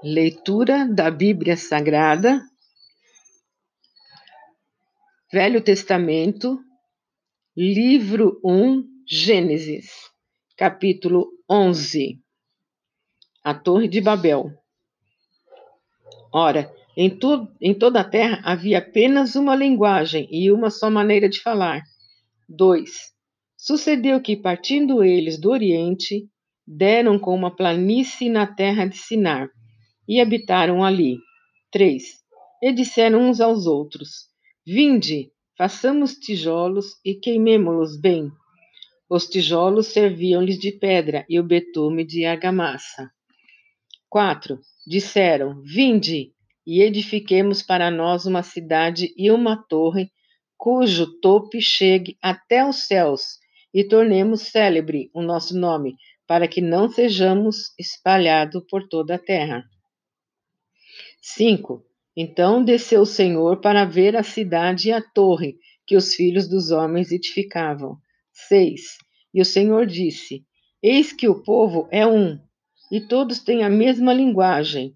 Leitura da Bíblia Sagrada, Velho Testamento, livro 1, Gênesis, capítulo 11. A Torre de Babel. Ora, em, to em toda a terra havia apenas uma linguagem e uma só maneira de falar. 2. Sucedeu que, partindo eles do Oriente, deram com uma planície na terra de Sinar e habitaram ali. 3. E disseram uns aos outros: Vinde, façamos tijolos e queimemo-los bem. Os tijolos serviam-lhes de pedra e o betume de argamassa. 4. Disseram: Vinde, e edifiquemos para nós uma cidade e uma torre, cujo tope chegue até os céus, e tornemos célebre o nosso nome, para que não sejamos espalhados por toda a terra. 5. Então desceu o Senhor para ver a cidade e a torre que os filhos dos homens edificavam. 6. E o Senhor disse: Eis que o povo é um, e todos têm a mesma linguagem.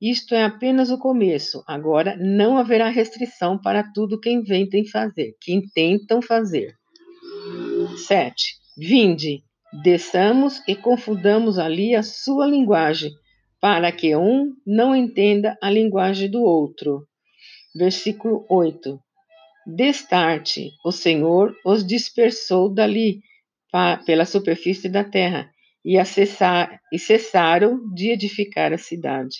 Isto é apenas o começo. Agora não haverá restrição para tudo que inventem fazer, que intentam fazer. 7. Vinde, desçamos e confundamos ali a sua linguagem para que um não entenda a linguagem do outro. Versículo 8. Destarte, o Senhor os dispersou dali pela superfície da terra e, acessar, e cessaram de edificar a cidade.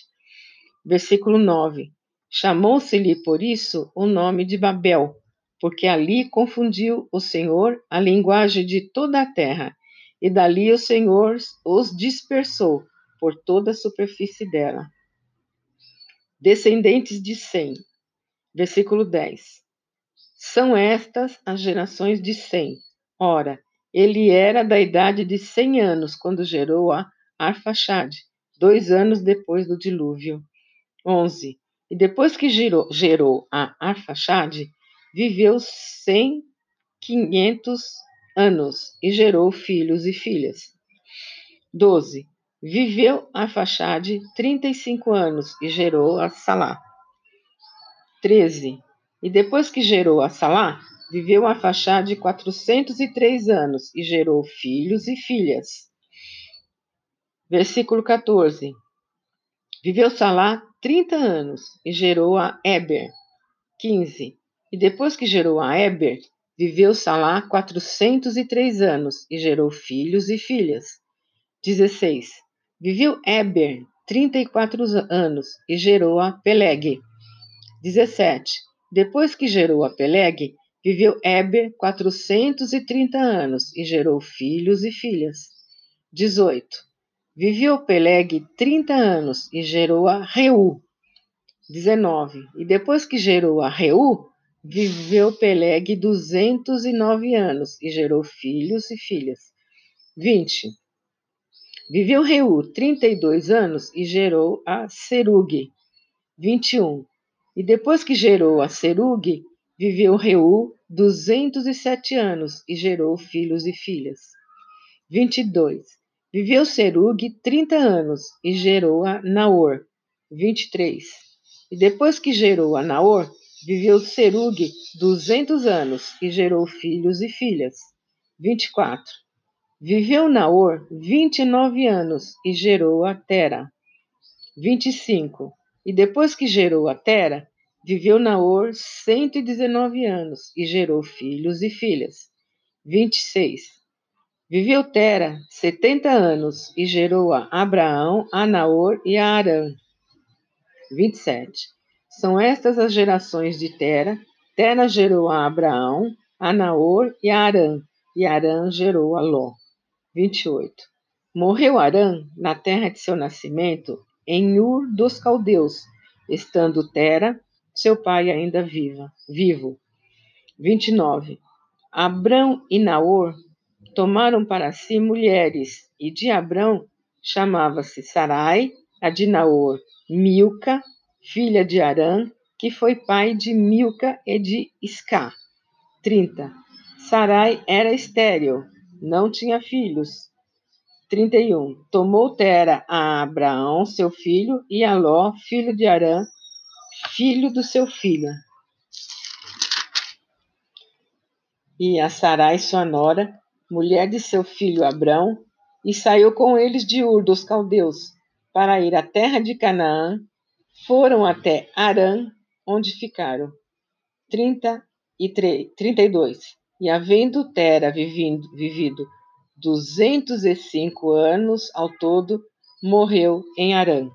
Versículo 9. Chamou-se-lhe por isso o nome de Babel, porque ali confundiu o Senhor a linguagem de toda a terra, e dali o Senhor os dispersou por toda a superfície dela. Descendentes de Sem. Versículo 10. São estas as gerações de Sem. Ora, ele era da idade de cem anos quando gerou a Arfaxade, dois anos depois do dilúvio. 11. E depois que gerou, gerou a Arfaxade, viveu cem, quinhentos anos e gerou filhos e filhas. 12. Viveu Arfaxade 35 anos e gerou a Salá. 13. E depois que gerou a Salá, viveu Arfaxade 403 anos e gerou filhos e filhas. Versículo 14. Viveu Salá 30 anos e gerou a Eber. 15. E depois que gerou a Eber, viveu Salá 403 anos e gerou filhos e filhas. 16. Viveu Eber 34 anos e gerou a Peleg. 17. Depois que gerou a Peleg, viveu Eber 430 anos e gerou filhos e filhas. 18. Viveu Peleg 30 anos e gerou a Reu. 19. E depois que gerou a Reu, viveu Peleg 209 anos e gerou filhos e filhas. 20. Viveu Reu 32 anos e gerou a Serug, 21. E depois que gerou a Serug, viveu Reu 207 anos e gerou filhos e filhas. 22. Viveu Serug 30 anos e gerou a Naor, 23. E depois que gerou a Naor, viveu Serug 200 anos e gerou filhos e filhas. 24. Viveu Naor 29 anos e gerou a Tera. 25. E depois que gerou a Tera, viveu Naor 119 anos e gerou filhos e filhas. 26. Viveu Tera 70 anos e gerou a Abraão, a Naor e a Arã. 27. São estas as gerações de Tera. Tera gerou a Abraão, a Naor e a Arã, e Arã gerou a Ló. 28. Morreu Arã na terra de seu nascimento, em Ur dos Caldeus, estando Tera, seu pai ainda viva, vivo. 29. Abrão e Naor tomaram para si mulheres, e de Abrão chamava-se Sarai, a de Naor, Milca, filha de Arã, que foi pai de Milca e de Isca. 30. Sarai era estéril, não tinha filhos. 31. Tomou Tera a Abraão, seu filho, e a Ló, filho de Arã, filho do seu filho. E a Sarai, sua nora, mulher de seu filho Abrão, e saiu com eles de Ur dos caldeus, para ir à terra de Canaã, foram até Arã, onde ficaram. 33, 32. E havendo Tera vivindo, vivido 205 anos ao todo, morreu em Arã.